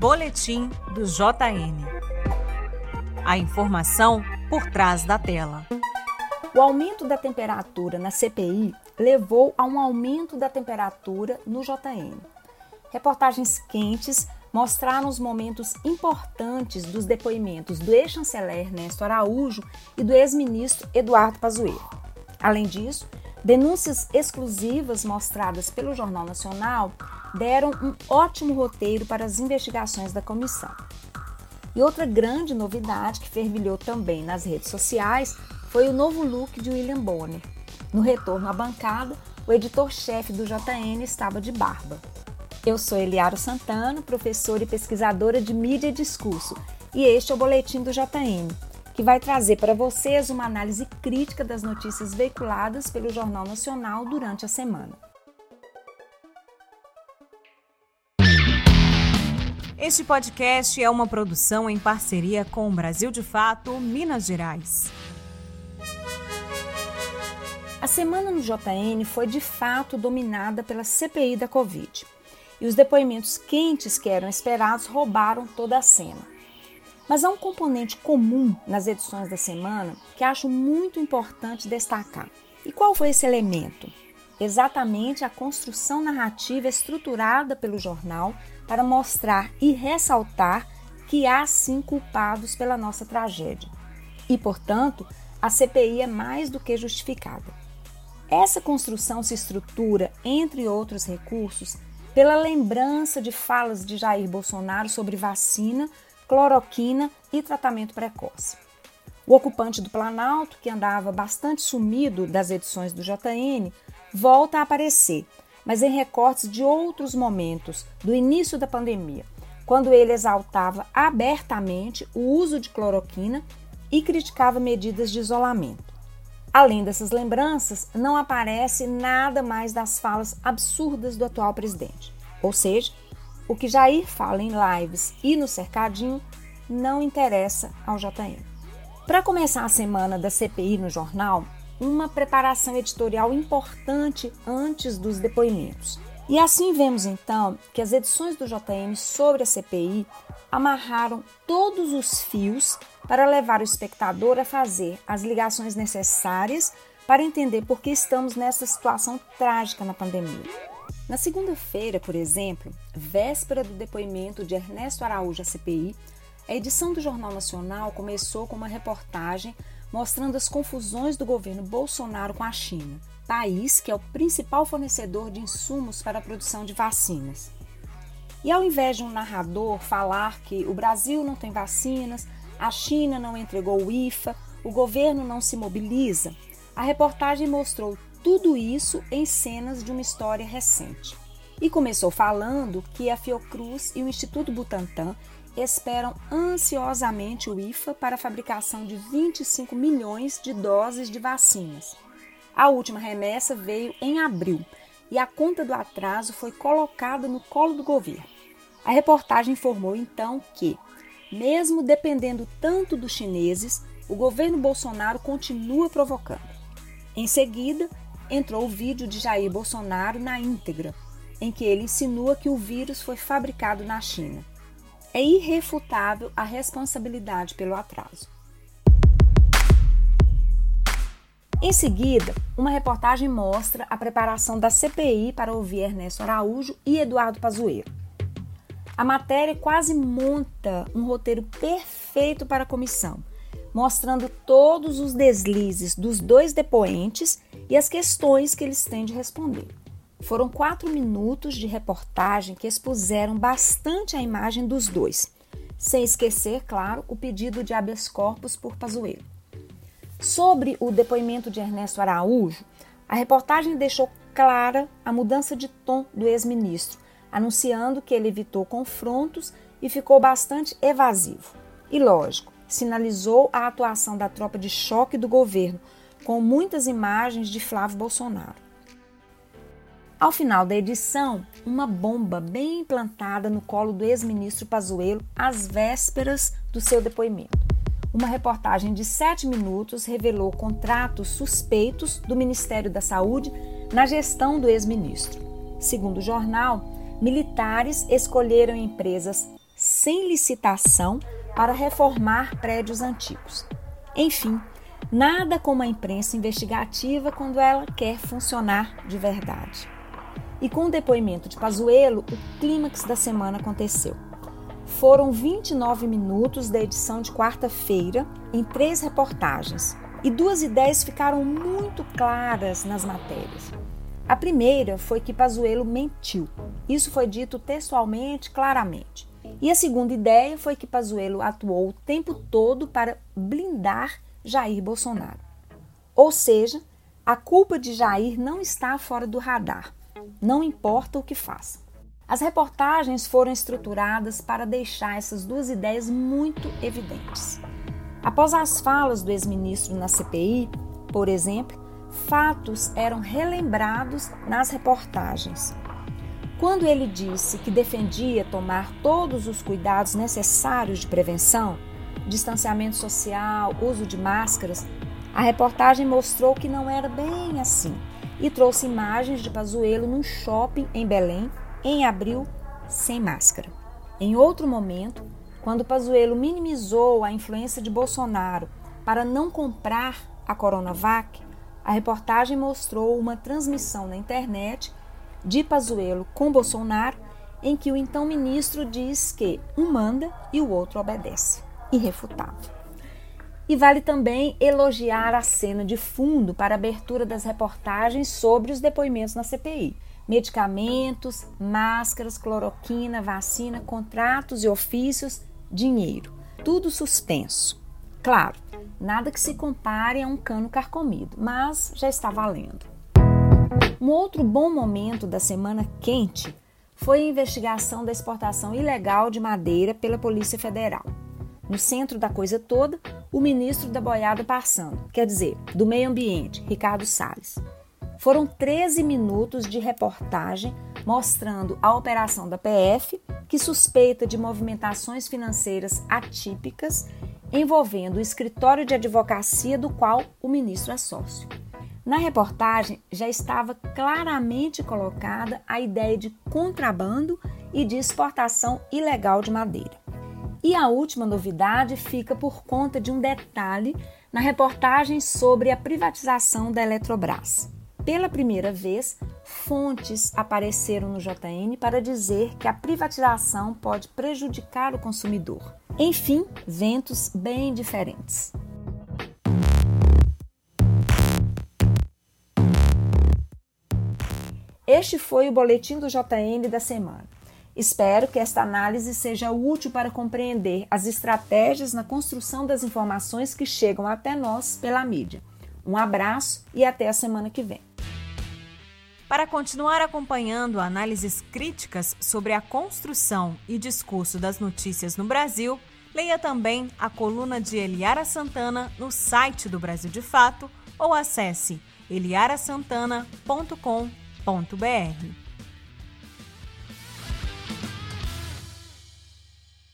Boletim do JN. A informação por trás da tela. O aumento da temperatura na CPI levou a um aumento da temperatura no JN. Reportagens quentes mostraram os momentos importantes dos depoimentos do ex-chanceler Ernesto Araújo e do ex-ministro Eduardo Pazuello. Além disso, denúncias exclusivas mostradas pelo Jornal Nacional deram um ótimo roteiro para as investigações da comissão. E outra grande novidade que fervilhou também nas redes sociais foi o novo look de William Bonner. No retorno à bancada, o editor-chefe do JN estava de barba. Eu sou Eliaro Santana, professora e pesquisadora de mídia e discurso, e este é o Boletim do JN, que vai trazer para vocês uma análise crítica das notícias veiculadas pelo Jornal Nacional durante a semana. Este podcast é uma produção em parceria com o Brasil de Fato, Minas Gerais. A semana no JN foi de fato dominada pela CPI da Covid. E os depoimentos quentes que eram esperados roubaram toda a cena. Mas há um componente comum nas edições da semana que acho muito importante destacar. E qual foi esse elemento? Exatamente a construção narrativa estruturada pelo jornal para mostrar e ressaltar que há sim culpados pela nossa tragédia. E, portanto, a CPI é mais do que justificada. Essa construção se estrutura, entre outros recursos, pela lembrança de falas de Jair Bolsonaro sobre vacina, cloroquina e tratamento precoce. O ocupante do Planalto, que andava bastante sumido das edições do JN, volta a aparecer mas em recortes de outros momentos do início da pandemia, quando ele exaltava abertamente o uso de cloroquina e criticava medidas de isolamento. Além dessas lembranças, não aparece nada mais das falas absurdas do atual presidente. Ou seja, o que Jair fala em lives e no cercadinho não interessa ao JN. Para começar a semana da CPI no jornal, uma preparação editorial importante antes dos depoimentos. E assim vemos então que as edições do JM sobre a CPI amarraram todos os fios para levar o espectador a fazer as ligações necessárias para entender por que estamos nessa situação trágica na pandemia. Na segunda-feira, por exemplo, véspera do depoimento de Ernesto Araújo à CPI, a edição do Jornal Nacional começou com uma reportagem mostrando as confusões do governo Bolsonaro com a China, país que é o principal fornecedor de insumos para a produção de vacinas. E ao invés de um narrador falar que o Brasil não tem vacinas, a China não entregou o IFA, o governo não se mobiliza, a reportagem mostrou tudo isso em cenas de uma história recente. E começou falando que a Fiocruz e o Instituto Butantan esperam ansiosamente o IFA para a fabricação de 25 milhões de doses de vacinas. A última remessa veio em abril e a conta do atraso foi colocada no colo do governo. A reportagem informou então que, mesmo dependendo tanto dos chineses, o governo Bolsonaro continua provocando. Em seguida, entrou o vídeo de Jair Bolsonaro na íntegra, em que ele insinua que o vírus foi fabricado na China é irrefutável a responsabilidade pelo atraso. Em seguida, uma reportagem mostra a preparação da CPI para ouvir Ernesto Araújo e Eduardo Pazuello. A matéria quase monta um roteiro perfeito para a comissão, mostrando todos os deslizes dos dois depoentes e as questões que eles têm de responder. Foram quatro minutos de reportagem que expuseram bastante a imagem dos dois, sem esquecer, claro, o pedido de habeas corpus por Pazuello. Sobre o depoimento de Ernesto Araújo, a reportagem deixou clara a mudança de tom do ex-ministro, anunciando que ele evitou confrontos e ficou bastante evasivo. E lógico, sinalizou a atuação da tropa de choque do governo, com muitas imagens de Flávio Bolsonaro. Ao final da edição, uma bomba bem implantada no colo do ex-ministro Pazuello às vésperas do seu depoimento. Uma reportagem de sete minutos revelou contratos suspeitos do Ministério da Saúde na gestão do ex-ministro. Segundo o jornal, militares escolheram empresas sem licitação para reformar prédios antigos. Enfim, nada como a imprensa investigativa quando ela quer funcionar de verdade. E com o depoimento de Pazuello, o clímax da semana aconteceu. Foram 29 minutos da edição de quarta-feira em três reportagens, e duas ideias ficaram muito claras nas matérias. A primeira foi que Pazuello mentiu. Isso foi dito textualmente, claramente. E a segunda ideia foi que Pazuello atuou o tempo todo para blindar Jair Bolsonaro. Ou seja, a culpa de Jair não está fora do radar, não importa o que faça. As reportagens foram estruturadas para deixar essas duas ideias muito evidentes. Após as falas do ex-ministro na CPI, por exemplo, fatos eram relembrados nas reportagens. Quando ele disse que defendia tomar todos os cuidados necessários de prevenção, distanciamento social, uso de máscaras, a reportagem mostrou que não era bem assim e trouxe imagens de Pazuello num shopping em Belém em abril sem máscara. Em outro momento, quando Pazuello minimizou a influência de Bolsonaro para não comprar a Coronavac, a reportagem mostrou uma transmissão na internet de Pazuello com Bolsonaro, em que o então ministro diz que um manda e o outro obedece. Irrefutável. E vale também elogiar a cena de fundo para abertura das reportagens sobre os depoimentos na CPI. Medicamentos, máscaras, cloroquina, vacina, contratos e ofícios, dinheiro. Tudo suspenso. Claro, nada que se compare a um cano carcomido, mas já está valendo. Um outro bom momento da semana quente foi a investigação da exportação ilegal de madeira pela Polícia Federal. No centro da coisa toda, o ministro da boiada passando, quer dizer, do meio ambiente, Ricardo Salles. Foram 13 minutos de reportagem mostrando a operação da PF, que suspeita de movimentações financeiras atípicas envolvendo o escritório de advocacia do qual o ministro é sócio. Na reportagem já estava claramente colocada a ideia de contrabando e de exportação ilegal de madeira. E a última novidade fica por conta de um detalhe na reportagem sobre a privatização da Eletrobras. Pela primeira vez, fontes apareceram no JN para dizer que a privatização pode prejudicar o consumidor. Enfim, ventos bem diferentes. Este foi o boletim do JN da semana. Espero que esta análise seja útil para compreender as estratégias na construção das informações que chegam até nós pela mídia. Um abraço e até a semana que vem. Para continuar acompanhando análises críticas sobre a construção e discurso das notícias no Brasil, leia também a coluna de Eliara Santana no site do Brasil de Fato ou acesse eliarasantana.com.br.